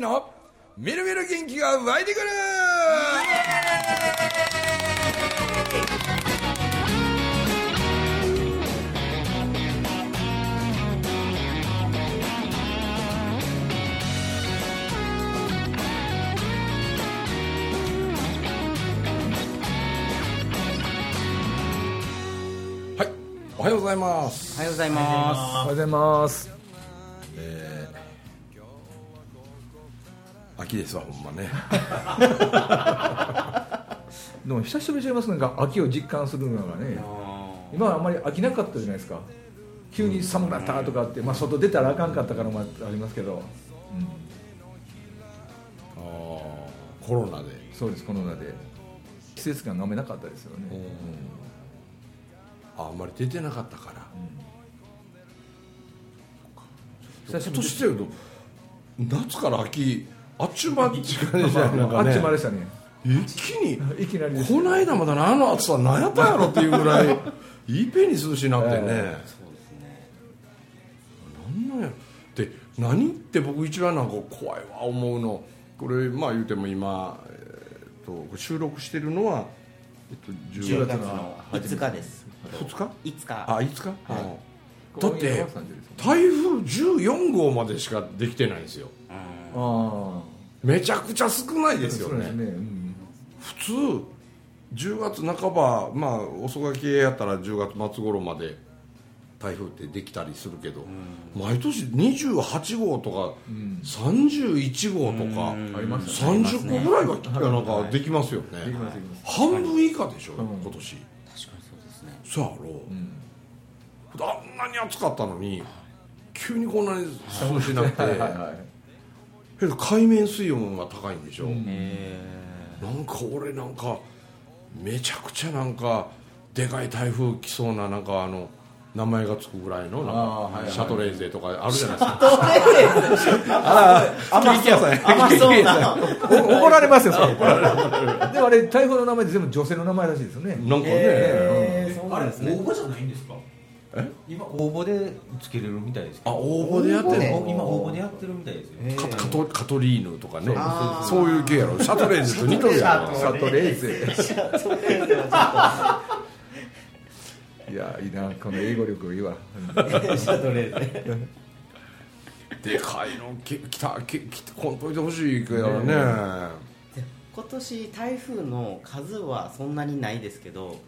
樹のみるみる元気が湧いてくる。はいおはようございます。おはようございまおはようございます秋ですわほんまね。でも久しぶりにちゃいますなんか秋を実感するのがね。今はあんまり飽きなかったじゃないですか。急に寒くなったとかって、まあ、外出たらあかんかったからもありますけど、あーコロナで。そうですコロナで。季節感が飲めなかったですよね、ああんまり出てなかったから。久しぶり今年してると夏から秋あっちゅう間って感じじゃないなんかね。あっちまでしたね。一気に？いきなりこの間まだあの暑さ何やったんやろっていうぐらいいっぺんに涼しになってね、そうですね。なんなんや。で何って僕一番なんか怖いわ思うの。これまあ言うても今、えー、と収録してるのは、えっと、10 10月月の5日です。2日？5日。あ5日、はい。うん。だって台風14号までしかできてないんですよ。あめちゃくちゃ少ないあですよね。ね、うん。普通10月半ばまあ遅がけやったら10月末頃まで台風ってできたりするけど、毎年28号とか、31号とか、あります30個ぐらいはなんかできますよね、半分以下でしょ、うん今年。確かにそうですね。そうやろ、あんなに暑かったのに急にこんなに涼しなくてはい。はい海面水温が高いんでしょ、えなんか俺なんかめちゃくちゃなんかでかい台風来そうななんかあの名前がつくぐらいのなんかあーはいはい。シャトレーゼとかあるじゃないですか。ああ甘そう。なお怒られますよそれ。怒られるでもあれ台風の名前って全部女性の名前らしいですよね。なんかね、えー。そうあれ応なんですね。募じゃないんですか？今応募でつけれるみたいですあ応募でやってる今応募でやってるみたいですよ。カカトカトリーヌとかね。そういう系やろ。シャトレーゼと似とるやろ。シャトレーゼシャトレーゼ。はいやいいなこの英語力いいわ。シャトレーゼ。でかいのき来たき来てこんといてほしいけどね。ね今年台風の数はそんなにないですけど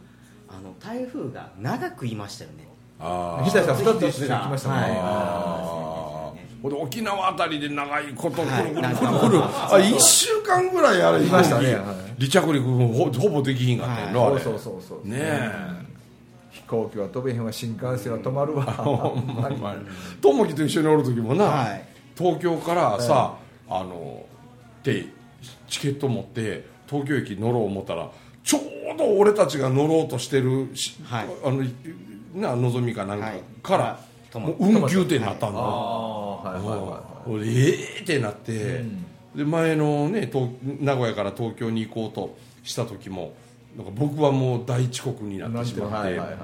あの台風が長くいましたよねああ日田さん2つ一緒に来ました。ね、はい。あー。ほんで沖縄あたりで長いことくるはいくるくる。くるあ1週間ぐらいあれいましたね離着陸ほほぼできひんかったよな、あれ。そうそうそうそう。ねえ。飛行機は飛べへんわ新幹線は止まるわ。ほんまに。友樹と一緒におる時もな、はい。東京からさ、あのでチケット持って東京駅乗ろう思ったらちょうど俺たちが乗ろうとしてるし、はい。あのなのぞみかなんかはい。から、もう運休ってなったんだ、ああはいええってなって、で前のね東名古屋から東京に行こうとした時もなんか僕はもう大遅刻になってしまって、はいはいはい。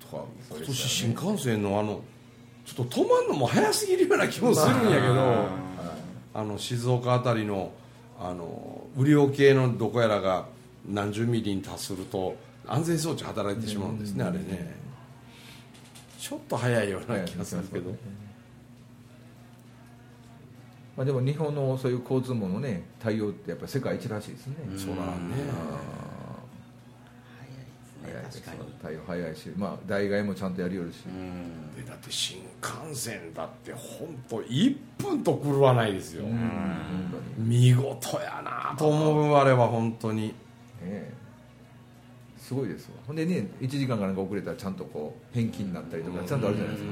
とか今年新幹線のあのちょっと止まんのも早すぎるような気もするんやけど、あの静岡あたりのあの雨量計のどこやらが何十ミリに達すると安全装置働いてしまうんですね、あれね。ちょっと早いような気がするけど、まあ、でも日本のそういう交通網のね対応ってやっぱり世界一らしいですね、そらね。早いです確かに。対応早いし、まあ、代替もちゃんとやりよるし、うん。でだって新幹線だって本当1分と狂わないですよ、見事やなと思うあれは本当に。ねえすごいですわ。ほんでね1時間かなんか遅れたらちゃんとこう返金になったりとかちゃんとあるじゃないですか。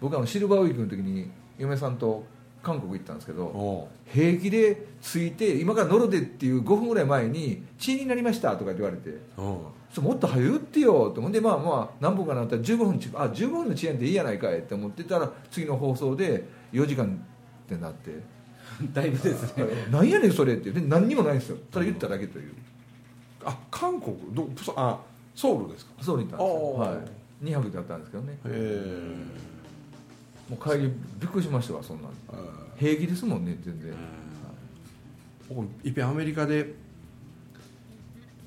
僕あのシルバーウィークの時に嫁さんと韓国行ったんですけどお平気で着いて今から乗るでっていう5分ぐらい前に「遅延になりました」とか言われてうそれもっと早言ってよってほんでまあまあ何分かなったら15分ちあ15分の遅延でいいやないかいって思ってたら次の放送で4時間ってなって。だいぶですね。なんやねんそれって。で何にもないんですよ。ただ言っただけというあ韓国どあソウルですか？そうに行ったんですよ、はい、2泊だったんですけどね。もう帰りびっくりしましたわそんな平気ですもんね全然、僕いっぺんアメリカで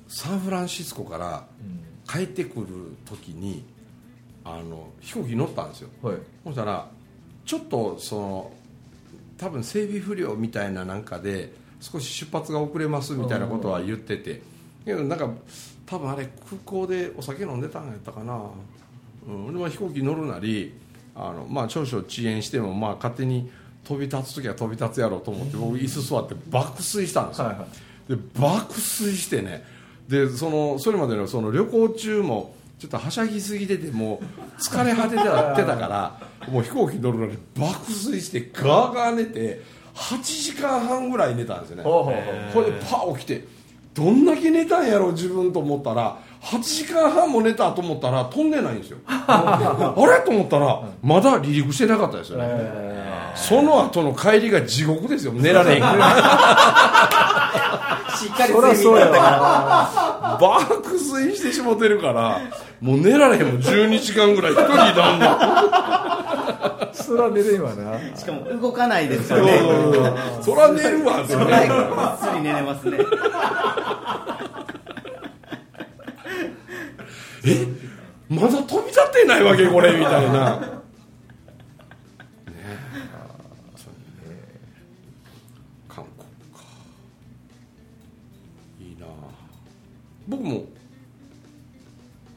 サンフランシスコから帰ってくる時にあの飛行機に乗ったんですよ。はい。そしたらちょっとその多分整備不良みたいななんかで少し出発が遅れますみたいなことは言っててけどなんか多分あれ空港でお酒飲んでたんやったかな、うん、でも飛行機乗るなりあの、まあ、少々遅延してもまあ勝手に飛び立つ時は飛び立つやろうと思って僕椅子座って爆睡したんですよ、はいはで爆睡してね。でそのそれまでのその旅行中もちょっとはしゃぎすぎててもう疲れ果ててたてたからもう飛行機乗るのに爆睡してガーガー寝て8時間半ぐらい寝たんですよね。これでパー起きてどんだけ寝たんやろ自分と思ったら。8時間半も寝たと思ったら飛んでないんですよ。あれ？と思ったらまだ離陸してなかったですよね、その後の帰りが地獄ですよ。寝られへん。か らしっかり睡そうや眠だったから。わ。爆睡してしもてるからもう寝られへんもん。12時間ぐらい一人なん。だそら寝れんわな。しかも動かないですからね。そら寝るわそねらぐっすり寝れますねえまだ飛び立ってないわけこれみたいな。ねえ。そうね韓国か。いいな僕も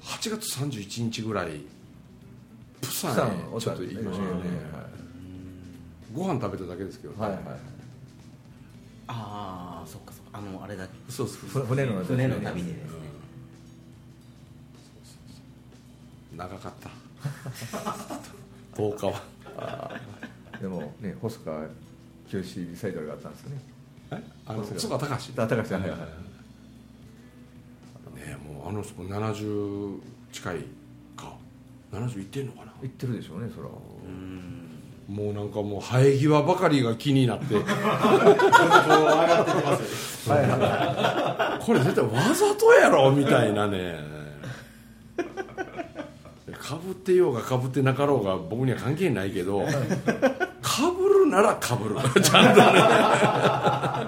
8月31日ぐらいプサンへちょっと行きましたよね。ご飯食べただけですけど。ねはいはい。ああそっかそっか。あのあれだそうそう船の旅でです長かった。10日はでもね細川清リサイタルがあったんですよね。え？あの津川隆あ高橋さんはいはい。ねえもうあの人70近いか。70いってんのかな？行ってるでしょうねそら。もうなんかもう生え際ばかりが気になって。こ れ絶対わざとやろ？みたいなねかぶってようがかぶってなかろうが僕には関係ないけどかぶるならかぶる。ちゃんと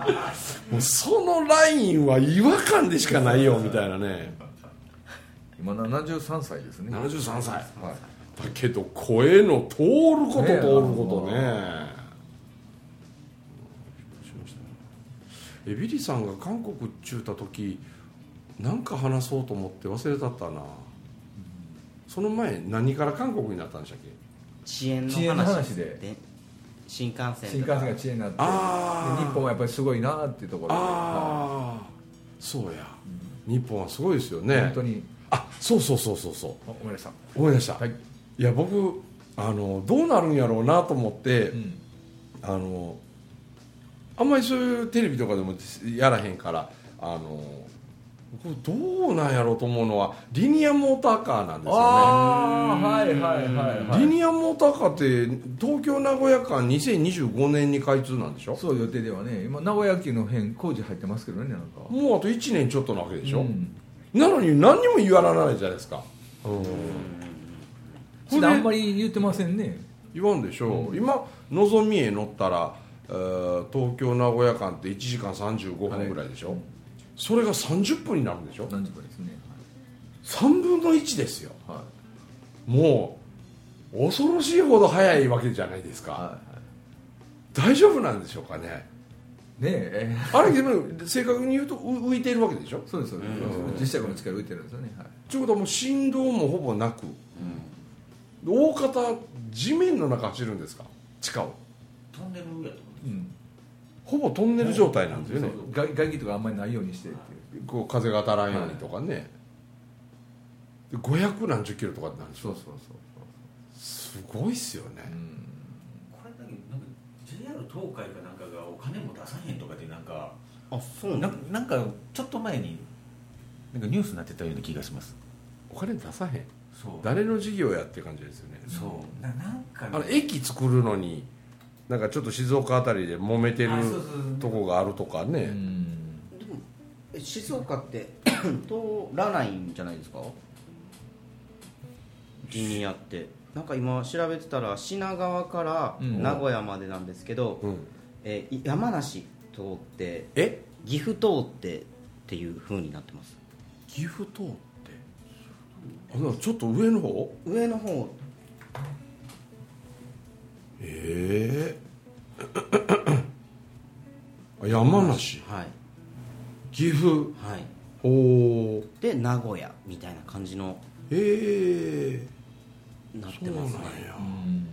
ね。もうそのラインは違和感でしかないよみたいなね。今73歳ですね。73歳。はい。だけど声の通ること通ることね。ねえ。ビリーさんが韓国中た時なんか話そうと思って忘れたったなその前何から韓国になったんでしたっけ？遅延の遅延の話話で。新幹線新幹線が遅延になって。日本はやっぱりすごいなっていうところああそうや。日本はすごいですよいね。本当に。あそうそうそうそうそう。あごめんなさい。思い出した、はい。いや僕あのどうなるんやろうなと思って、うん。あのあんまりそういうテレビとかでもやらへんからあのどうなんやろうと思うのはリニアモーターカーなんですよああはいはいはいはい。ねリニアモーターカーって東京名古屋間2025年に開通なんでしょ？そう予定ではね。今名古屋駅の辺工事入ってますけどねなんか。もうあと1年ちょっとなわけでしょ、うん。なのに何にも言わないじゃないですか、うん。それあんまり言ってませんね。言わんでしょう、今のぞみへ乗ったら、えー東京名古屋間って1時間35分ぐらいでしょ、それが30分になるんでしょ？何時かですね。3分の1ですよ。はもう恐ろしいほど早いわけじゃないですか、いは大丈夫なんでしょうかね？いねえ。あれでも正確に言うとう浮いてるわけでしょ？そうですそうです。磁石の力浮いてるんですよね。はい。ということはもう振動もほぼなく、大方地面の中走るんですか？地下を。トンネルやとうんほぼトンネル状態なんですよね、外外気とかあんまりないようにしてこう風が当たらんようにとかね、で500何十キロとかなんでしょそうそうそうすごいっすよね、これだけなんか JR 東海かなんかがお金も出さへんとかでなんかあそうななんなんかちょっと前になんかニュースになってたような気がします。お金出さへん。そう。誰の事業やって感じですよね。そう。ななんかね。あの駅作るのになんかちょっと静岡あたりで揉めてるあそうそうそう。とこがあるとかね、うん。でもえ静岡って 通らないんじゃないですか？リニアって。なんか今調べてたら品川からうん。名古屋までなんですけど、うん。えーい山梨通ってえ？岐阜通ってっていう風になってます。岐阜通って？あなんかちょっと上の方？上の方山梨。はい。岐阜。はい。ほうで名古屋みたいな感じのええなっそうなんてますね。やうん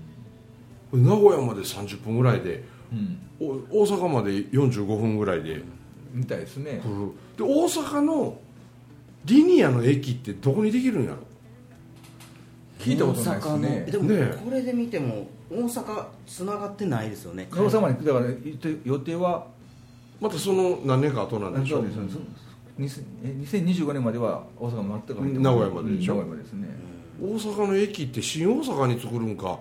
これ名古屋まで30分ぐらいでうん。お大阪まで45分ぐらいで。みたいですね。で大阪のリニアの駅ってどこにできるんやろ？聞いたことないです大阪の。ねでもねえ。これで見ても大阪つながってないですよね。大阪までだから予定はまたその何年か後なんでしょそうですそうです。え2025年までは大阪も全く入って名古屋まででしょ？名古屋までですね。大阪の駅って新大阪に作るんか？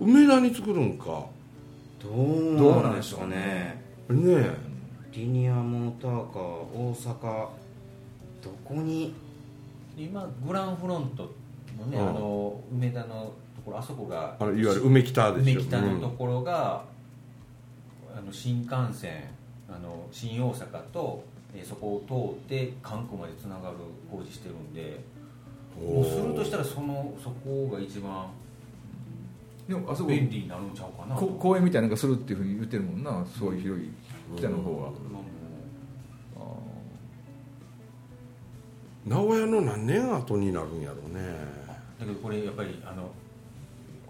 梅田に作るんか？どうなんでしょうね？ねえ。リニアモーターカー大阪どこに？今グランフロントのね、うん。あの梅田のところあそこがあのいわゆる梅北ですよ。梅北のところが、あの新幹線あの新大阪と、えーそこを通って関空までつながる工事してるんでうんもうするとしたらそのそこが一番でもあそこ便利になるんちゃうかなこ公園みたいなのがするっていうふうに言ってるもんなすごい広い北の方は。あ名古屋の何年後になるんやろうね。だけどこれやっぱりあの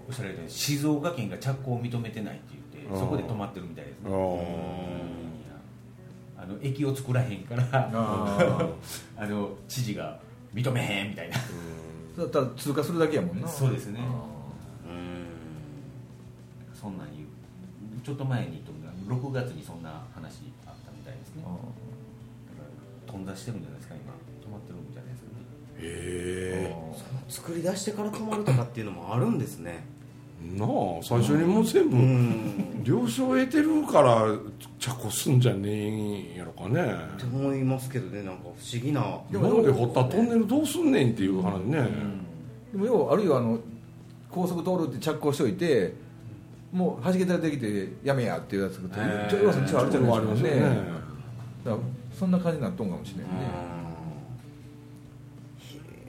おっしゃられたように静岡県が着工を認めてないって言ってそこで止まってるみたいですあねあの駅を作らへんからあ あの知事が認めへんみたいな。だったら通過するだけやもんな。そうですね。うそんなん言う。ちょっと前にと6月にそんな話あったみたいですね。あだから頓挫してるんじゃないですか今。止まってるんじゃないですかね。へえん作り出してから止まるとかっていうのもあるんですねなあ最初にもう全部ん。了承を得てるから着工すんじゃねえんやろかね。って思いますけどねなんか不思議な。今まで掘ったトンネルどうすんねんっていう話ね、でも要はあるいはあの高速通るって着工しておいてもう弾けたらできてやめやっていうやつがえーちょっとあるじゃないですかありますよね。だからそんな感じになっとんかもしれないね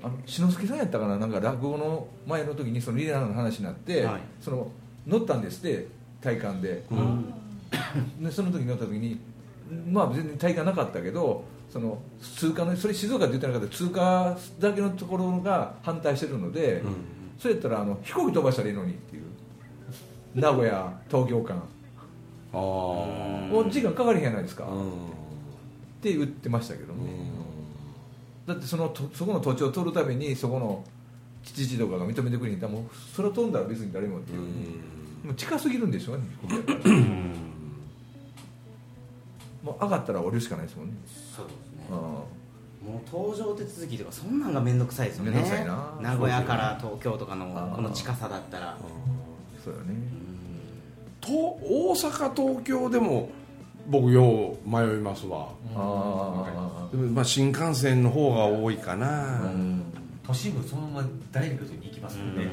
あの篠介さんやったかななんか落語の前の時にそのリレーの話になって、はい。その乗ったんですって体感で,、でその時に乗った時にまあ全然体感なかったけどその通過のそれ静岡って言ってなかった通過だけのところが反対してるので、うん。それやったらあの飛行機飛ばしたらいいのにっていう。名古屋東京間。ああ時間かかりへんやないですか、っうん。て言ってましたけどね、だってそのとそこの土地を取るためにそこの知事とかが認めてくれへん。だもうそれを飛んだら別に誰もっていう、もう近すぎるんでしょうね飛行機やからもう上がったら降りるしかないですもんね。そうですね。あもう搭乗手続きとかそんなんが面倒くさいですよね。面倒くさいな。名古屋から東京とかのこの近さだったら。あそうよね。と大阪東京でも僕よう迷いますわ。まあ新幹線の方が多いかな、都市部そのままダイレクトに行きますもんね、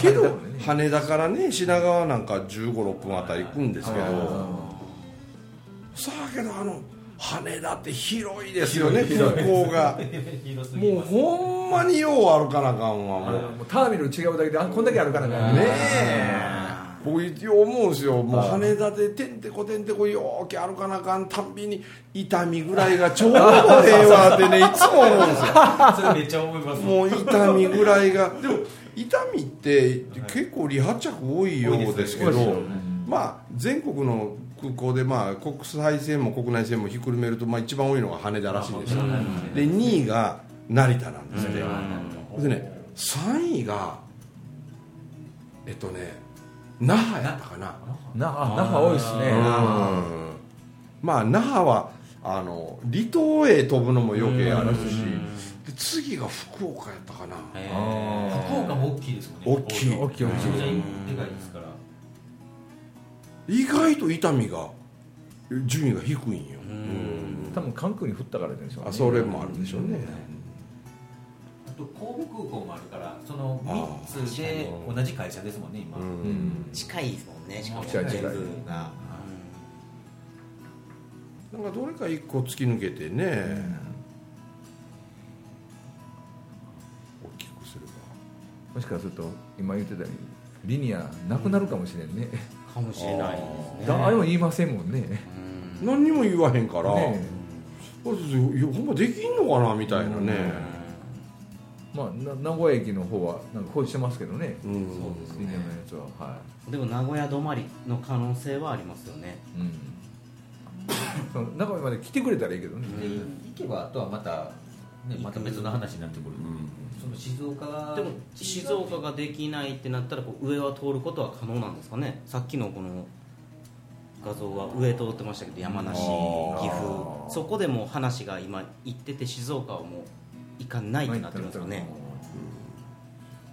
けど羽田からね品川なんか1 5 6分あたり行くんですけど。さあけどあの羽田って広いですよね空港が。もうほんまによう歩かなあかんわもう。ターミナル違うだけであこんだけあるからね。ねえ僕よう思うんですよ。もう羽田でてんてこてんてこようけ歩かなあかんたんびに痛みぐらいがちょうどええわってねいつも思うんですよ。それめっちゃ思います。もう痛みぐらいがでも痛みって結構離発着多いようですけど多いですよ。まあ全国の空港でまあ国際線も国内線もひっくるめるとまあ一番多いのが羽田らしいんですよ。で2位が成田なんですって。でね3位がえっとね那覇やったかな。那覇那覇多いですね。うん。まあ那覇はあの離島へ飛ぶのも余計あるしで次が福岡やったかな。福岡も大きいですもんね。大きい。大きい大きい。でかいですから。意外と痛みが順位が低いんよ、うん。多分関空に降ったからでしょうね。あそれもあるでしょうね、と神戸空港もあるからそのあ3つで同じ会社ですもんね今、うん。近いですもんねしかも。近い近い。全部が、なんかどれか一個突き抜けてね、大きくすれば。もしかすると今言ってたようにリニアなくなるかもしれんね、かもしれないですね。だあれも言いませんもんね。うん何にも言わへんから、ねほんまできんのかなみたいなね、まあな名古屋駅の方はなんか工事してますけどね。うん。そうですリニアのやつは。はでも名古屋止まりの可能性はありますよね。い、うん、その名古屋まで来てくれたらいいけどね、で行けばあとはまた、ね、また別の話になってくる、うん。その静岡がでも静岡ができないってなったらこう上は通ることは可能なんですかね。さっきのこの画像は上通ってましたけど山梨岐阜。そこでも話が今行ってて静岡はもう行かないってなってるんですかね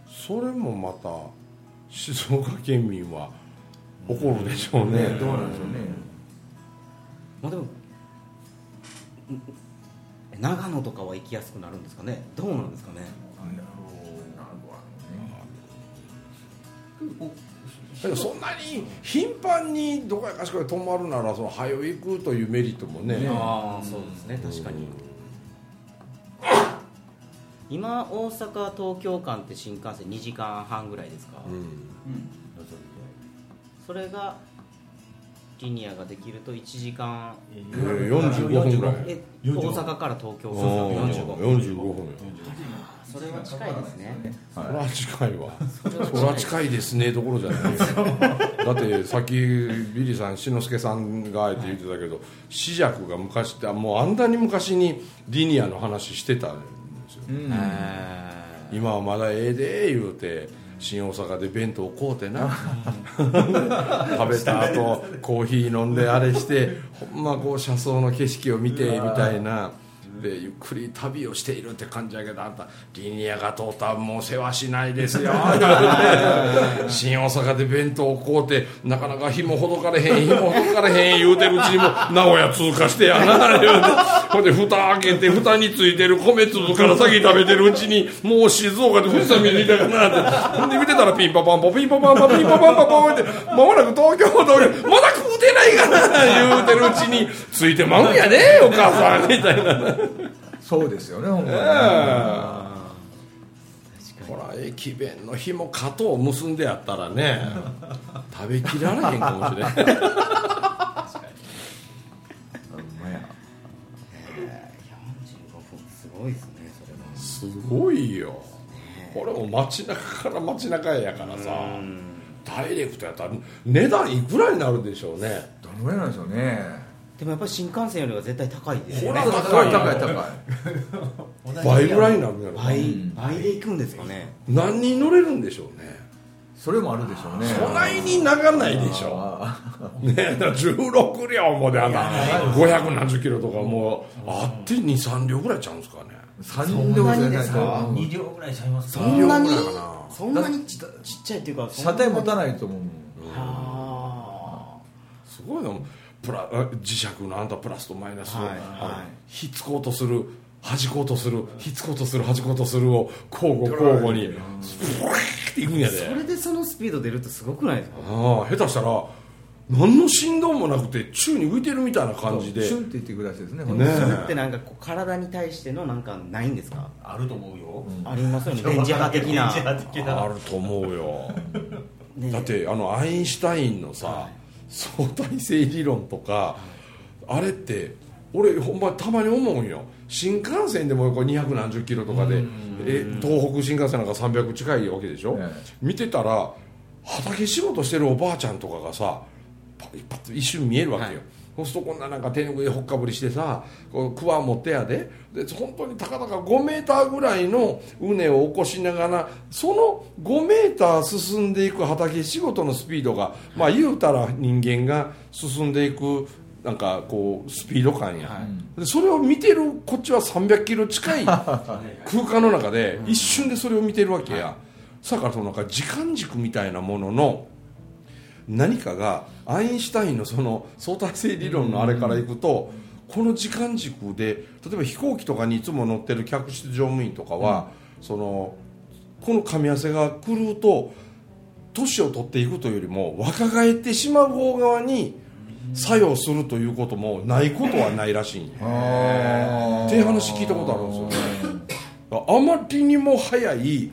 それもまた静岡県民は怒るでしょうね、ねどうなんでしょうね。まあでもん長野とかは行きやすくなるんですかね。どうなんですかね。だけどそんなに頻繁にどこやかしこで泊まるならその早行くというメリットもね。ああそうですね。確かに今大阪東京間って新幹線2時間半ぐらいですか、うん。それがリニアができると1時間え45分ぐらい。え大阪から東京。おー45 45分。よそれは近いですね。そら近いわ。そら近い。ですねどころじゃない。よ だってさっきビリーさん志の輔さんがあえて言ってたけど紫尺が昔ってもうあんなに昔にリニアの話してた今はまだええで言うて新大阪で弁当買うてな。食べた後コーヒー飲んであれしてほんまこう車窓の景色を見てみたいなでゆっくり旅をしているって感じやけどあんたリニアが通ったらもう世話しないですよ。新大阪で弁当を買うてなかなか紐ほどかれへん紐ほどかれへん言うてるうちにも名古屋通過してやな言うてほんで蓋開けて蓋についてる米粒から先食べてるうちにもう静岡で富士山見えてきたかなって。ほんで見てたらピンパパンポピンパパンポピンパパンポポンってまもなく東京東京まだてないかな言うてるうちに。ついてまうんやねお母さんみたいな。そうですよねほんまに。ほら駅弁の紐肩を結んでやったらね食べきられへんかもしれないほんまや。45分すごいですねそれはすごいよ。これも街中から街中やからさダイレクトやったら値段いくらになるでしょうね。どのぐらいなんでしょうね。でもやっぱり新幹線よりは絶対高いですよほねら高い高い高い 倍ぐらいになるんやろ倍倍で行くんですかね。何人乗れるんでしょうね。それもあるでしょうね。そないに長ないでしょあ ねだから16両もであんな500何十キロとかもうあって23両ぐらいちゃうんですかね3人でもそんなにですか？2両ぐらいちゃいますそかんな。に二両ぐらいかな。そんなにちちっちゃいっていうか車体持たないと思うあ。すごいなプラあ磁石のあんたプラスとマイナスを、はいあのはい。ひっつこうとする弾こうとするひっつこうとする弾こうとするを交互交互にブワーっていくんやで。あそれでそのスピード出るってすごくないですか？ああ下手したら何の振動もなくて宙に浮いてるみたいな感じで。シュンって言ってくるらしいですねねほんとそれってなんかこう体に対してのなんかないんですか？あると思うよ、ありますよね。電磁波的な。電磁波的な。あると思うよ。ねだってあのアインシュタインのさ、相対性理論とか、あれって俺ほんまたまに思うんよ。新幹線でもこう200何十キロとかでえ東北新幹線なんか300近いわけでしょ、え。見てたら畑仕事してるおばあちゃんとかがさパッパッ一瞬見えるわけよ、はい。そうするとこんななんか手拭いほっかぶりしてさこうクワ持ってやで。で本当にたかだか5メーターぐらいの畝を起こしながらその5メーター進んでいく畑仕事のスピードが、まあ言うたら人間が進んでいくなんかこうスピード感や、でそれを見てるこっちは300キロ近い空間の中で一瞬でそれを見てるわけや、だからそのなんか時間軸みたいなものの何かがアインシュタインのその相対性理論のあれからいくと、この時間軸で例えば飛行機とかにいつも乗ってる客室乗務員とかは、そのこの噛み合わせが来ると年を取っていくというよりも若返ってしまう方側に作用するということもないことはないらしいんっていう話聞いたことあるんですよね。あまりにも早いはい。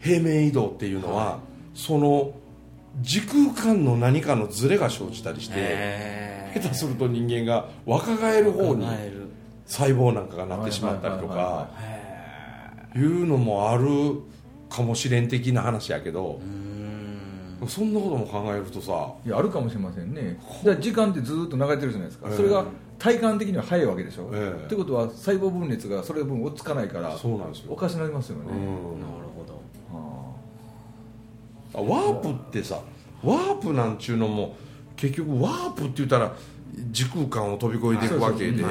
平面移動っていうのはその時空間の何かのズレが生じたりしてへ下手すると人間が若返る方に考える。細胞なんかがなってしまったりとかへいうのもあるかもしれん的な話やけどそんなことも考えるとさいやあるかもしれませんね。だから時間ってずーっと流れてるじゃないですか、ええ。それが体感的には早いわけでしょ、ええ。ってことは細胞分裂がそれ分追っつかないからそうなんですよ。おかしなりますよね、うん。なるほど。あワープってさワープなんちゅうのも結局ワープって言ったら時空間を飛び越えていくわけで。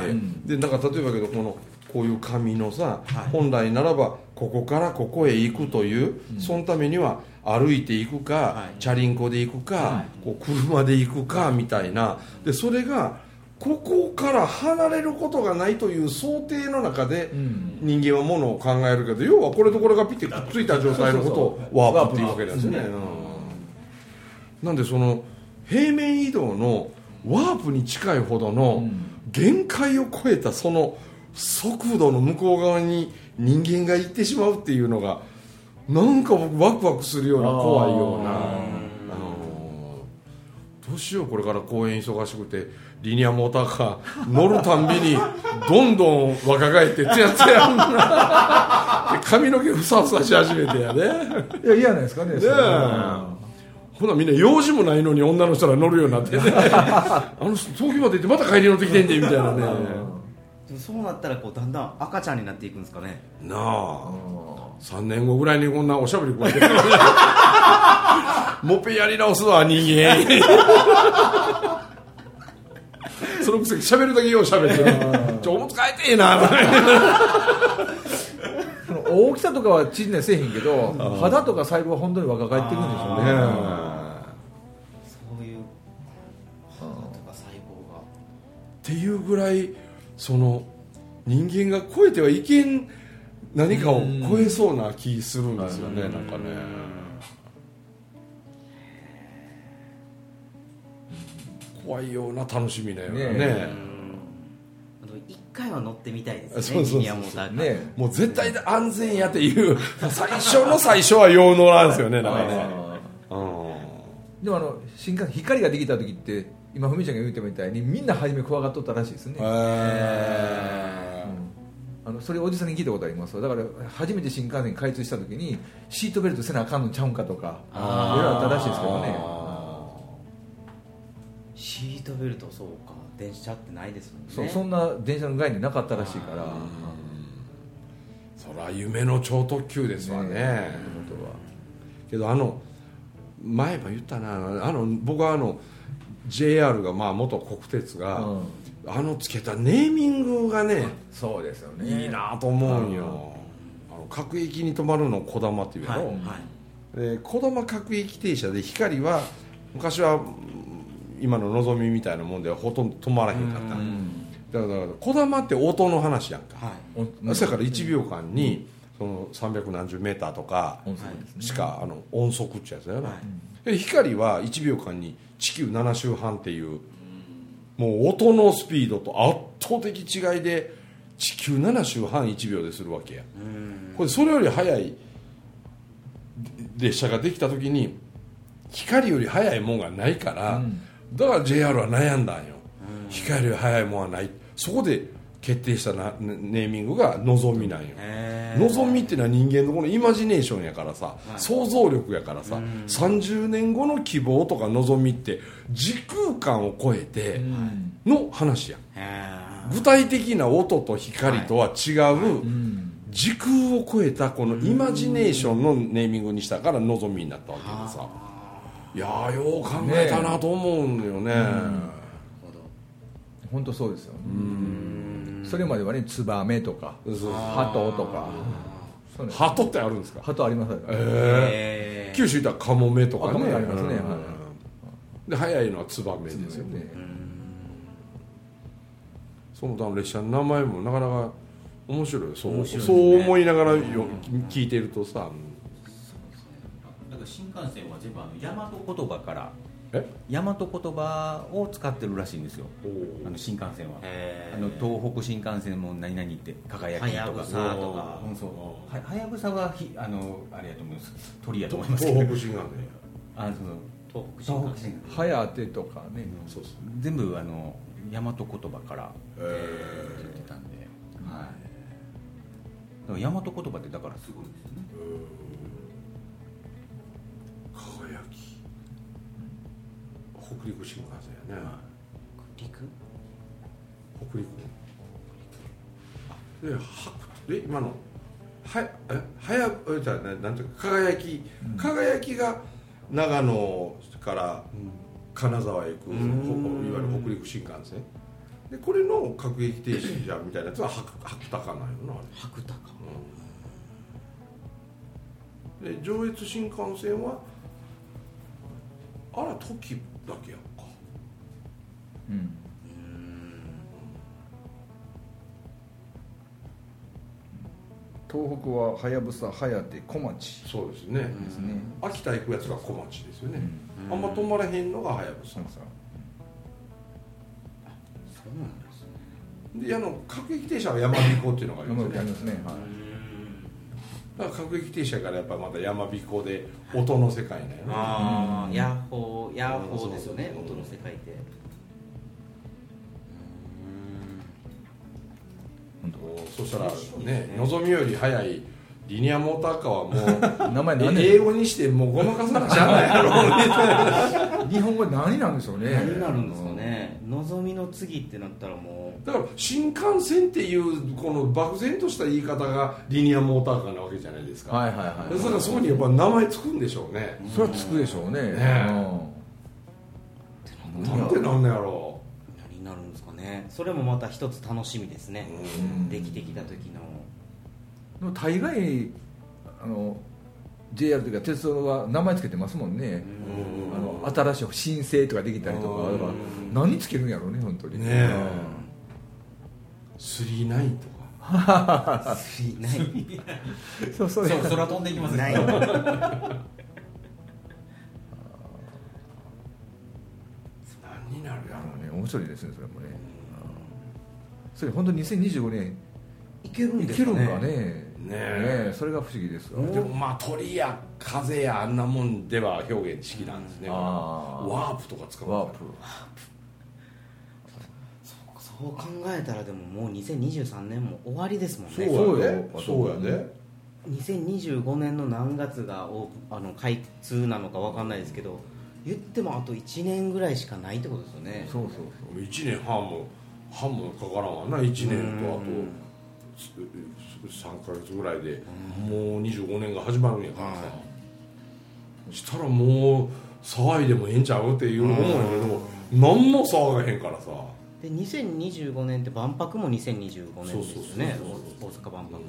でなんか例えばけどこのこういう紙のさ、はい。本来ならばここからここへ行くという、そのためには歩いていくか、はい。チャリンコで行くか、はい。こう車で行くかみたいな。でそれがここから離れることがないという想定の中でうん。人間はものを考えるけど要はこれとこれがピッてくっついた状態のことをワープっていうわけですよね、うん。なんでその平面移動のワープに近いほどのうん。限界を超えたその速度の向こう側に人間が行ってしまうっていうのがなんか僕ワクワクするような怖いようなどうしようこれから公演忙しくてリニアモーターカー乗るたんびにどんどん若返ってツヤツヤになで髪の毛ふさふさし始めてやね。いや嫌なんですかねそれえほなみんな用事もないのに女の人ら乗るようになってね。あの人東京まで行ってまた帰り乗ってきてんでみたいなね。そうなったらこうだんだん赤ちゃんになっていくんですかね。なあ。3年後ぐらいにこんなおしゃべりこうやって もっぺんやり直すわ人間 そのくせ喋るだけよう喋って。ねちょおむつ変えてえな。大きさとかは縮んだりせえへんけど肌とか細胞は本当に若返っていくんでしょうね。ねそういう肌とか細胞が。っていうぐらいその人間が超えてはいけん何かを超えそうな気するんですよねなんかね怖いような楽しみだよね。ね一回は乗ってみたいですそうそうそうそう。ねリニアモーターカーねもう絶対安全やっていう最初の最初は用能なんですよねなんかね。でもあの新幹線光ができた時って今ふみちゃんが言ってたみたいにみんな初め怖がっとったらしいですね、えあのそれおじさんに聞いたことあります。わだから初めて新幹線開通した時にシートベルトせなあかんのちゃうんかとかいろいろあったらしいですけどねシートベルトそうか電車ってないですもんね。そうそんな電車の概念なかったらしいから。そりゃ夢の超特急ですわね。ね本けどあの前も言ったなあの僕はあの JR がまあ元国鉄が、うん。あのつけたネーミングがねそうですよね。いいなと思うんよ。あの各駅に止まるのをこだまっていうやろ、はいはい。でこだま各駅停車で光は昔はうん今ののぞみみたいなもんではほとんど止まらへんかった。だからこだまって音の話やんか。はい。朝から1秒間にその300何十メーターとかしかあの音速ってやつだよな、はい。で光は1秒間に地球7周半っていうもう音のスピードと圧倒的違いで地球7周半1秒でするわけや。うん。これそれより速い列車ができた時に光より速いもんがないから、うんだから JR は悩んだんよ、光より速いもんはない。そこで決定したなネーミングがのぞみなんよ、へー。のぞみっていうのは人間のこのイマジネーションやからさ、い。想像力やからさ、30年後の希望とか望みって時空間を超えてうん。の話や具体的な音と光とは違う、うん。時空を超えたこのイマジネーションのネーミングにしたから望みになったわけでさいやーよう考えたなと思うんだよね。ーなるほど本当そうですよ、それまではねツバメとかハトとか。そうね鳩ってあるんですか？ハトありますよ。ええ九州いったらカモメとかあカモねメありますねうん。はで早いのはツバメですよね。その他の列車の名前もなかなか面白い。よそう面白いですね。そう思いながらよ聞いてるとさだから新幹線は全部あの大和言葉からえ？大和言葉を使ってるらしいんですよ。あの新幹線は。あの東北新幹線も何々って輝きとかさとか。ははやぶさはひあのあれやと思います。鳥やと思いますけど。東北新幹線 あその東北新幹線。はやてとかねそうそう線全部あの大和言葉からえ言ってたんで、はい、大和言葉ってだからすごいですよね輝き。北陸新幹線やね。陸？北陸。ではで今のはえはやえじゃあななんていうか輝き、輝きが長野から金沢へ行く、ん。いわゆる北陸新幹線。でこれの各駅停車みたいなやつは白白鷹なんよな。あれ白鷹で上越新幹線はあら時だけやんか。うん。東北ははやぶさはやて小町。そうですね、ですね。秋田行くやつが小町ですよね、うん。あんま止まらへんのがはやぶさそうさそうなんですね。であの各駅停車は山彦っていうのがありますよね。ねはいだから各駅停車からやっぱまた山彦で音の世界ね。ああヤッホーヤッホーですよねそう音の世界って。本当。もうそしたらね。のぞみより早いリニアモーターカーはもう 名前何英語にしてもうごまかさなしゃあないやろ 日本語何なんでしょうね。何になるんですかね。のぞみの次ってなったらもだから新幹線っていうこの漠然とした言い方がリニアモーターカーなわけじゃないですか、はいはいはいだからそこにやっぱ名前つくんでしょうね、それはつくでしょうね。ねうんなんでなんのやろう。何になるんですかね。それもまた一つ楽しみですね。う、ん。できてきた時の。でも大概あの JR というか鉄道は名前つけてますもんね。あの新しい申請とかできたりとかだから何つけるんやろうね本当に。ねえ。39とか。ないうんそうそうそう空飛んでいきますね何になるやろね。面白いですねそれもね。それ本当に2025年いけるんいですかね。けるんかねねえ。それが不思議ですわでもまあ鳥や風やあんなもんでは表現式なんですね。あーワープとか使うワープ。そう考えたらでももう2023年も終わりですもんね。そうやそうよ。でそうやで2025年の何月がオープンあの開通なのか分かんないですけど言ってもあと1年ぐらいしかないってことですよね。そうそう1年半も半もかからんわな。1年とあと。うん3か月ぐらいでもう25年が始まるんやからさ。はしたらもう騒いでもええんちゃうっていう思うんやけど何も騒がへんからさ。で2025年って万博も2025年ですよね。そう大阪万博。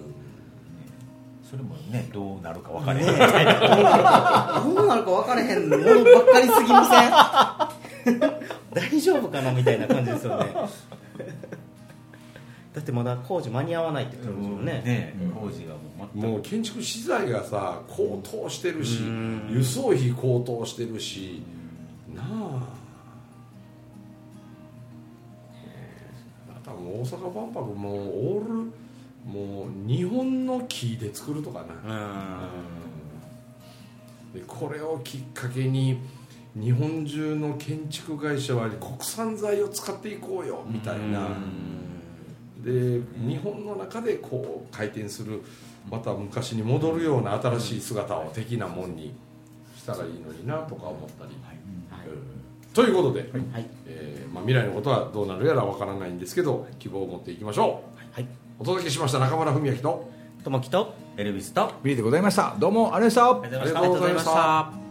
それもねどうなるか分かれへん、どうなるか分からへんものばっかりすぎません？大丈夫かなみたいな感じですよねだってまだ工事間に合わないって言ってるんですよね、ね工事がもう全く。もう建築資材がさ高騰してるしうん。輸送費高騰してるしなあ。大阪万博もうオールもう日本の木で作るとかな。うん。でこれをきっかけに日本中の建築会社は国産材を使っていこうよみたいなで日本の中でこう回転するまた昔に戻るような新しい姿を的なもんにしたらいいのになとか思ったり、ということで、はい。えーまあ、未来のことはどうなるやらわからないんですけど希望を持っていきましょはい、うお届けしました中村文明と。ともきとエルビスと。ビリーでございました。どうもありがとうございました。ありがとうございました